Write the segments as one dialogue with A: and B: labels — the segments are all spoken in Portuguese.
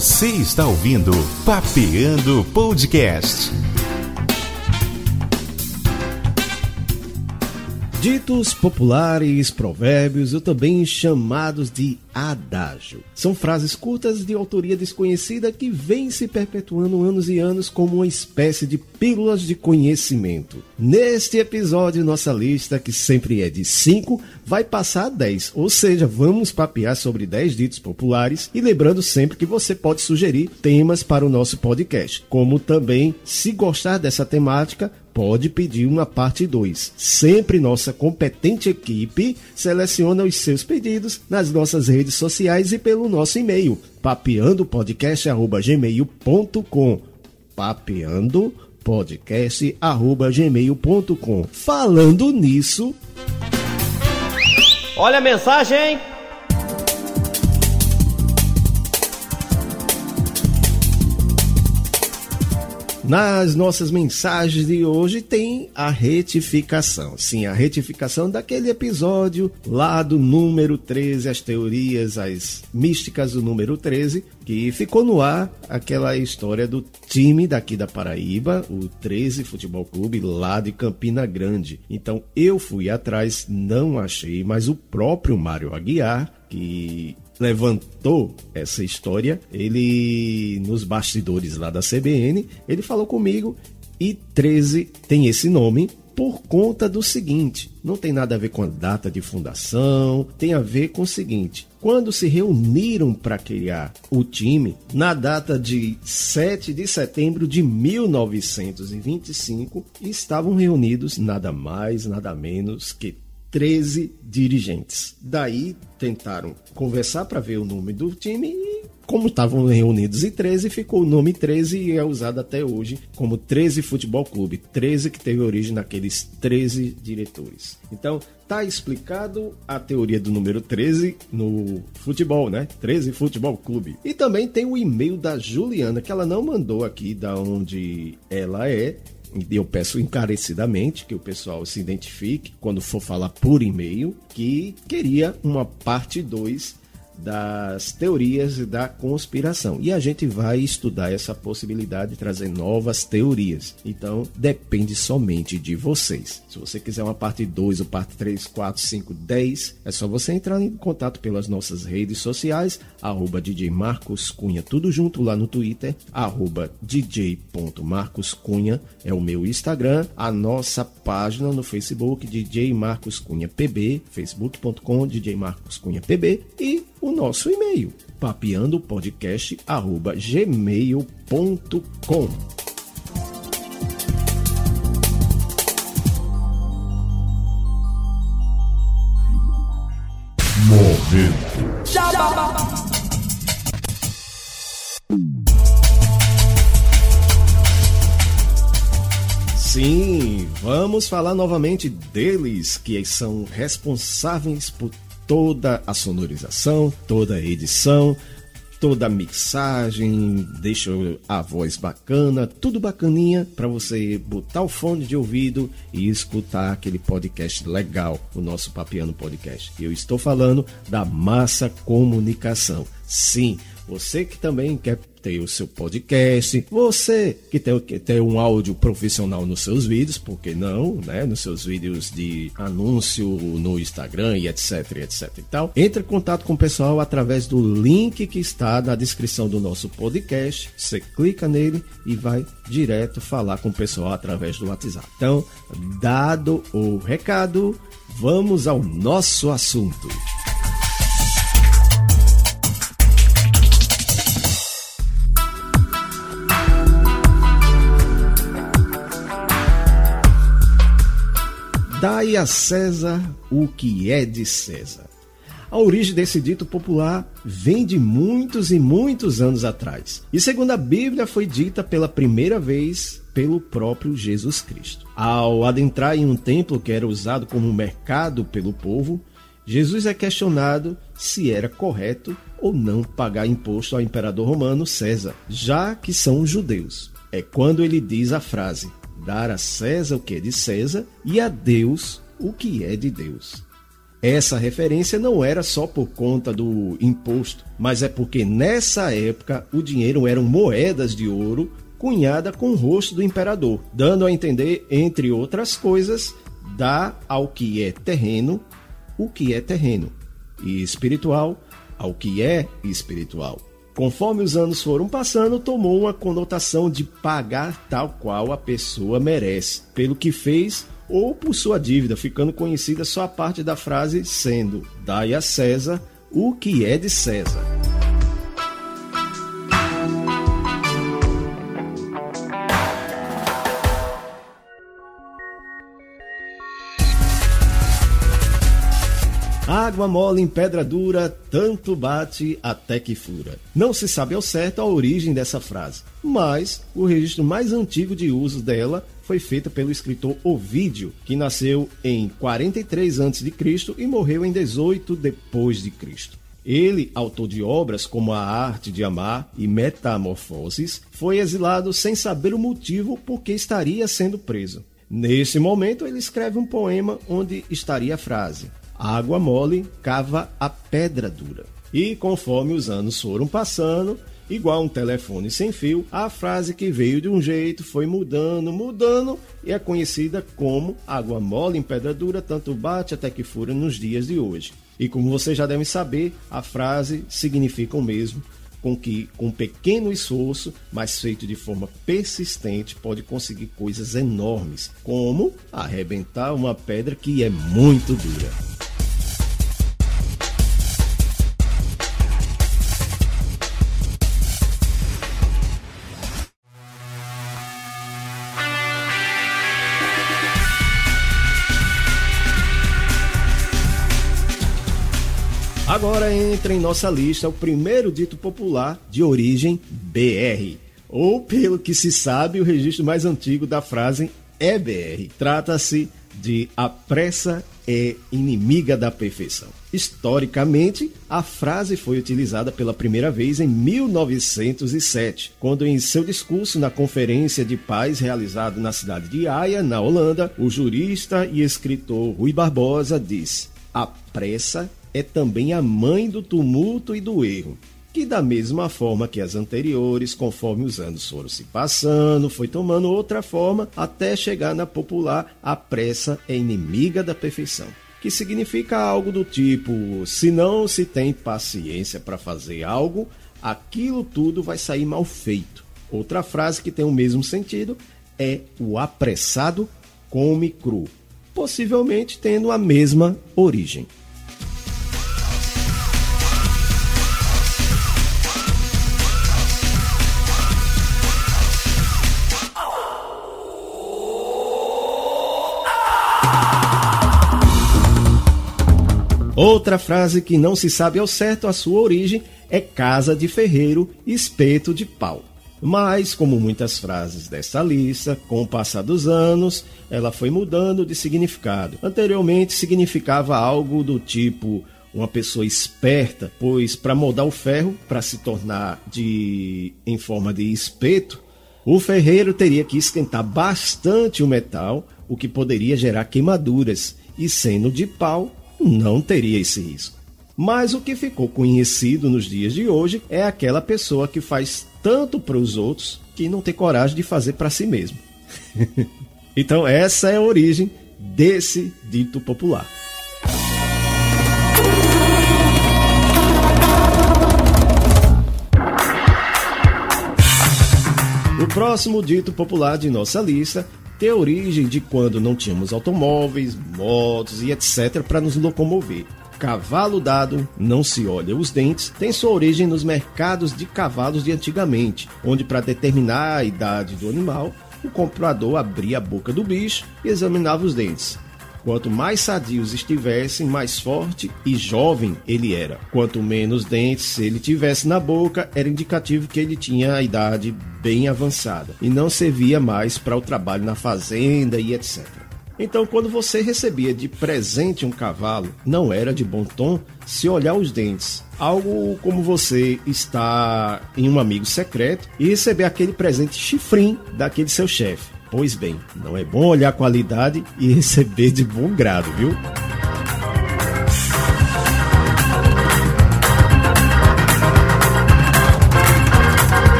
A: Você está ouvindo Papeando Podcast.
B: Ditos populares, provérbios ou também chamados de adágio. São frases curtas de autoria desconhecida que vêm se perpetuando anos e anos como uma espécie de pílulas de conhecimento. Neste episódio, nossa lista, que sempre é de 5, vai passar a 10, ou seja, vamos papear sobre 10 ditos populares e lembrando sempre que você pode sugerir temas para o nosso podcast, como também, se gostar dessa temática, pode pedir uma parte 2. Sempre nossa competente equipe seleciona os seus pedidos nas nossas redes sociais e pelo nosso e-mail papeandopodcast@gmail.com. papeandopodcast@gmail.com. Falando nisso,
C: Olha a mensagem!
B: Nas nossas mensagens de hoje tem a retificação. Sim, a retificação daquele episódio lá do número 13, as teorias, as místicas do número 13, que ficou no ar aquela história do time daqui da Paraíba, o 13 Futebol Clube, lá de Campina Grande. Então eu fui atrás, não achei, mas o próprio Mário Aguiar, que levantou essa história, ele nos bastidores lá da CBN, ele falou comigo e 13 tem esse nome por conta do seguinte, não tem nada a ver com a data de fundação, tem a ver com o seguinte, quando se reuniram para criar o time, na data de 7 de setembro de 1925, estavam reunidos nada mais, nada menos que 13 dirigentes. Daí tentaram conversar para ver o nome do time e como estavam reunidos em 13, ficou o nome 13 e é usado até hoje como 13 Futebol Clube. 13 que teve origem naqueles 13 diretores. Então, tá explicado a teoria do número 13 no futebol, né? 13 Futebol Clube. E também tem o e-mail da Juliana, que ela não mandou aqui da onde ela é, eu peço encarecidamente que o pessoal se identifique quando for falar por e-mail que queria uma parte 2 das teorias da conspiração. E a gente vai estudar essa possibilidade de trazer novas teorias. Então, depende somente de vocês. Se você quiser uma parte 2 ou parte 3, 4, 5, 10, é só você entrar em contato pelas nossas redes sociais, arroba DJ Marcos Cunha, tudo junto lá no Twitter, arroba dj.marcoscunha é o meu Instagram, a nossa página no Facebook, DJ Marcos Cunha PB, facebook.com, DJ Marcos Cunha PB e o nosso e-mail, papeandopodcast.gmail.com.
A: Momento.
B: Sim, vamos falar novamente deles que são responsáveis por toda a sonorização, toda a edição, toda a mixagem, deixa a voz bacana, tudo bacaninha para você botar o fone de ouvido e escutar aquele podcast legal, o nosso Papiano Podcast. Eu estou falando da Massa Comunicação. Sim, você que também quer ter o seu podcast, você que tem, que tem um áudio profissional nos seus vídeos, por que não, né? Nos seus vídeos de anúncio no Instagram e etc, etc e tal. Entre em contato com o pessoal através do link que está na descrição do nosso podcast. Você clica nele e vai direto falar com o pessoal através do WhatsApp. Então, dado o recado, vamos ao nosso assunto. Dai a César o que é de César. A origem desse dito popular vem de muitos e muitos anos atrás. E segundo a Bíblia, foi dita pela primeira vez pelo próprio Jesus Cristo. Ao adentrar em um templo que era usado como mercado pelo povo, Jesus é questionado se era correto ou não pagar imposto ao imperador romano César, já que são judeus. É quando ele diz a frase: dar a César o que é de César e a Deus o que é de Deus. Essa referência não era só por conta do imposto, mas é porque nessa época o dinheiro eram moedas de ouro cunhada com o rosto do imperador, dando a entender, entre outras coisas, dá ao que é terreno o que é terreno, e espiritual ao que é espiritual. Conforme os anos foram passando, tomou uma conotação de pagar tal qual a pessoa merece, pelo que fez ou por sua dívida, ficando conhecida só a parte da frase sendo: dai a César o que é de César. Água mole em pedra dura, tanto bate até que fura. Não se sabe ao certo a origem dessa frase, mas o registro mais antigo de uso dela foi feito pelo escritor Ovídio, que nasceu em 43 a.C. e morreu em 18 depois de Cristo. Ele, autor de obras como A Arte de Amar e Metamorfoses, foi exilado sem saber o motivo por que estaria sendo preso. Nesse momento, ele escreve um poema onde estaria a frase: água mole cava a pedra dura. E conforme os anos foram passando, igual um telefone sem fio, a frase que veio de um jeito foi mudando, mudando e é conhecida como água mole em pedra dura, tanto bate até que fura nos dias de hoje. E como vocês já devem saber, a frase significa o mesmo, com que, com pequeno esforço, mas feito de forma persistente, pode conseguir coisas enormes, como arrebentar uma pedra que é muito dura. Agora entra em nossa lista o primeiro dito popular de origem BR, ou pelo que se sabe, o registro mais antigo da frase é BR. Trata-se de a pressa é inimiga da perfeição. Historicamente, a frase foi utilizada pela primeira vez em 1907, quando em seu discurso na Conferência de Paz realizado na cidade de Haia, na Holanda, o jurista e escritor Rui Barbosa disse: "A pressa é também a mãe do tumulto e do erro, que da mesma forma que as anteriores, conforme os anos foram se passando, foi tomando outra forma até chegar na popular a pressa é inimiga da perfeição. Que significa algo do tipo: se não se tem paciência para fazer algo, aquilo tudo vai sair mal feito. Outra frase que tem o mesmo sentido é o apressado come cru, possivelmente tendo a mesma origem. Outra frase que não se sabe ao certo a sua origem é casa de ferreiro, espeto de pau. Mas, como muitas frases desta lista, com o passar dos anos, ela foi mudando de significado. Anteriormente significava algo do tipo uma pessoa esperta, pois para moldar o ferro para se tornar de em forma de espeto, o ferreiro teria que esquentar bastante o metal, o que poderia gerar queimaduras, e sendo de pau, não teria esse risco. Mas o que ficou conhecido nos dias de hoje é aquela pessoa que faz tanto para os outros que não tem coragem de fazer para si mesmo. então, essa é a origem desse dito popular. O próximo dito popular de nossa lista ter origem de quando não tínhamos automóveis, motos e etc. para nos locomover. Cavalo dado, não se olha os dentes, tem sua origem nos mercados de cavalos de antigamente, onde para determinar a idade do animal, o comprador abria a boca do bicho e examinava os dentes. Quanto mais sadios estivessem, mais forte e jovem ele era. Quanto menos dentes ele tivesse na boca, era indicativo que ele tinha a idade bem avançada e não servia mais para o trabalho na fazenda e etc. Então, quando você recebia de presente um cavalo, não era de bom tom se olhar os dentes. Algo como você está em um amigo secreto e receber aquele presente chifrim daquele seu chefe. Pois bem, não é bom olhar a qualidade e receber de bom grado, viu?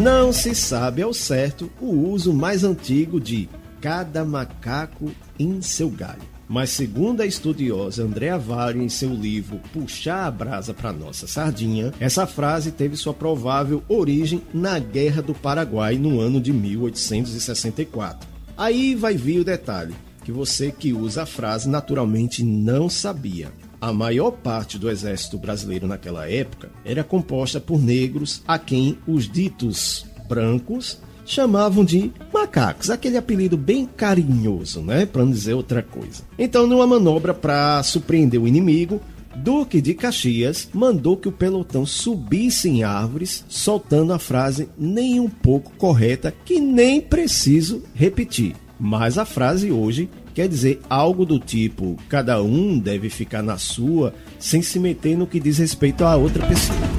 B: Não se sabe ao certo o uso mais antigo de cada macaco em seu galho. Mas segundo a estudiosa Andrea Vale em seu livro Puxar a Brasa para Nossa Sardinha, essa frase teve sua provável origem na Guerra do Paraguai no ano de 1864. Aí vai vir o detalhe, que você que usa a frase naturalmente não sabia. A maior parte do exército brasileiro naquela época era composta por negros a quem os ditos brancos chamavam de macacos, aquele apelido bem carinhoso, né, para não dizer outra coisa. Então, numa manobra para surpreender o inimigo, Duque de Caxias mandou que o pelotão subisse em árvores, soltando a frase nem um pouco correta, que nem preciso repetir. Mas a frase hoje quer dizer algo do tipo: cada um deve ficar na sua, sem se meter no que diz respeito a outra pessoa.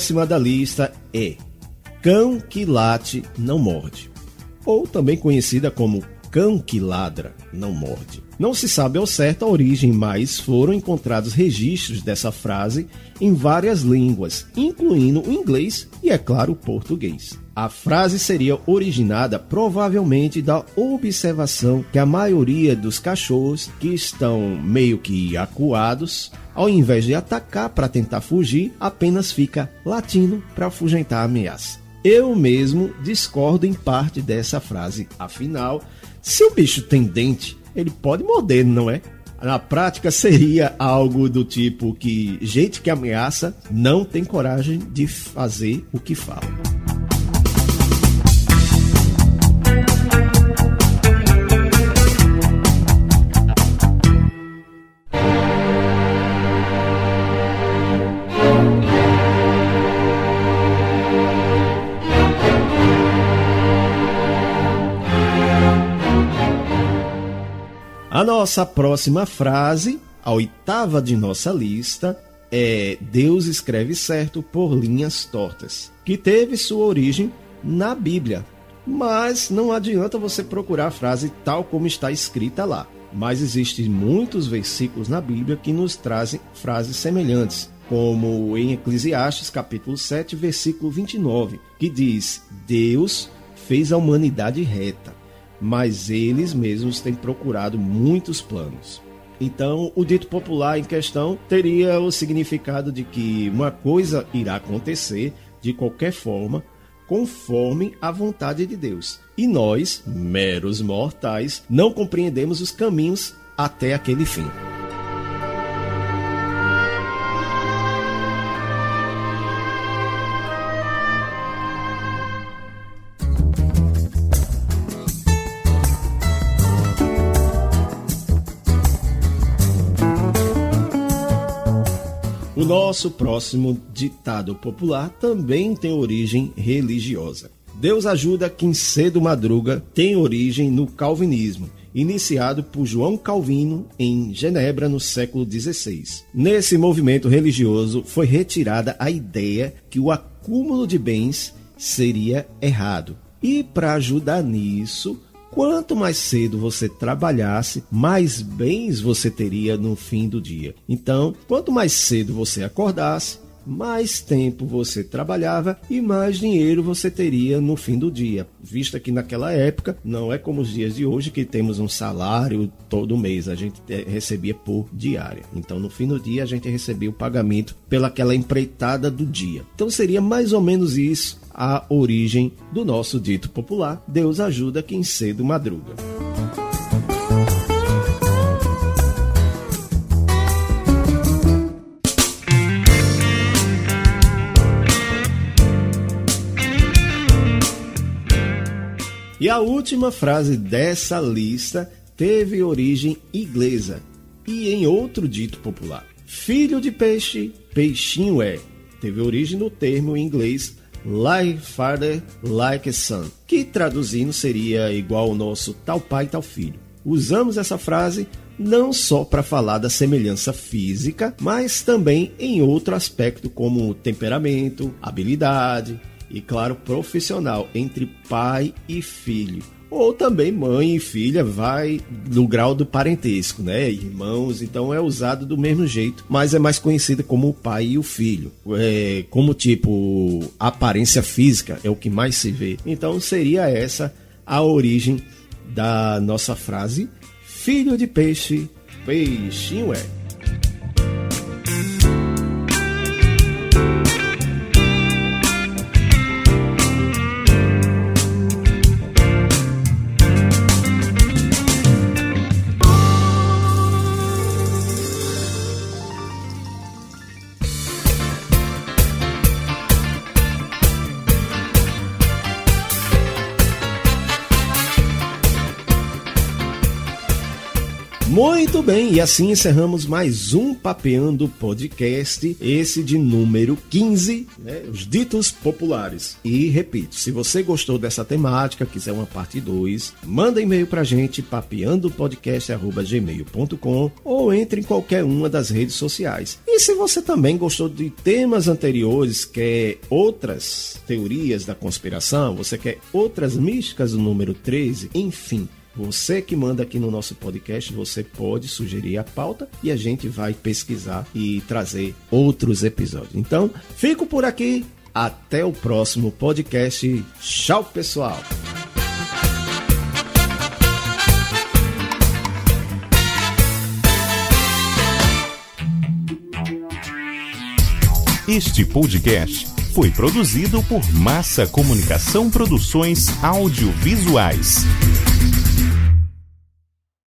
B: Próxima da lista é Cão que late não morde, ou também conhecida como cão que ladra não morde. Não se sabe ao certo a origem, mas foram encontrados registros dessa frase em várias línguas, incluindo o inglês e, é claro, o português. A frase seria originada provavelmente da observação que a maioria dos cachorros que estão meio que acuados, ao invés de atacar para tentar fugir, apenas fica latindo para afugentar a ameaça. Eu mesmo discordo em parte dessa frase, afinal, se o bicho tem dente, ele pode morder, não é? Na prática, seria algo do tipo que gente que ameaça não tem coragem de fazer o que fala. A nossa próxima frase, a oitava de nossa lista, é Deus escreve certo por linhas tortas, que teve sua origem na Bíblia. Mas não adianta você procurar a frase tal como está escrita lá. Mas existem muitos versículos na Bíblia que nos trazem frases semelhantes, como em Eclesiastes capítulo 7, versículo 29, que diz: Deus fez a humanidade reta mas eles mesmos têm procurado muitos planos. Então, o dito popular em questão teria o significado de que uma coisa irá acontecer de qualquer forma, conforme a vontade de Deus. E nós, meros mortais, não compreendemos os caminhos até aquele fim. Nosso próximo ditado popular também tem origem religiosa. Deus ajuda quem cedo madruga tem origem no calvinismo, iniciado por João Calvino em Genebra no século XVI. Nesse movimento religioso foi retirada a ideia que o acúmulo de bens seria errado. E para ajudar nisso, Quanto mais cedo você trabalhasse, mais bens você teria no fim do dia. Então, quanto mais cedo você acordasse, mais tempo você trabalhava e mais dinheiro você teria no fim do dia. Vista que naquela época não é como os dias de hoje que temos um salário todo mês, a gente recebia por diária. Então no fim do dia a gente recebia o pagamento pelaquela empreitada do dia. Então seria mais ou menos isso a origem do nosso dito popular: Deus ajuda quem cedo madruga. E a última frase dessa lista teve origem inglesa e em outro dito popular. Filho de peixe, peixinho é. Teve origem no termo em inglês like father, like son, que traduzindo seria igual ao nosso tal pai, tal filho. Usamos essa frase não só para falar da semelhança física, mas também em outro aspecto como temperamento, habilidade e, claro, profissional entre pai e filho ou também mãe e filha vai no grau do parentesco, né? Irmãos, então é usado do mesmo jeito, mas é mais conhecida como o pai e o filho. É, como tipo aparência física é o que mais se vê. Então seria essa a origem da nossa frase: filho de peixe, peixinho é. Muito bem, e assim encerramos mais um Papeando Podcast, esse de número 15, né, os ditos populares. E repito, se você gostou dessa temática, quiser uma parte 2, manda e-mail pra gente, papeandopodcast.gmail.com ou entre em qualquer uma das redes sociais. E se você também gostou de temas anteriores, quer outras teorias da conspiração, você quer outras místicas do número 13, enfim você que manda aqui no nosso podcast, você pode sugerir a pauta e a gente vai pesquisar e trazer outros episódios. Então, fico por aqui. Até o próximo podcast. Tchau, pessoal.
A: Este podcast foi produzido por Massa Comunicação Produções Audiovisuais.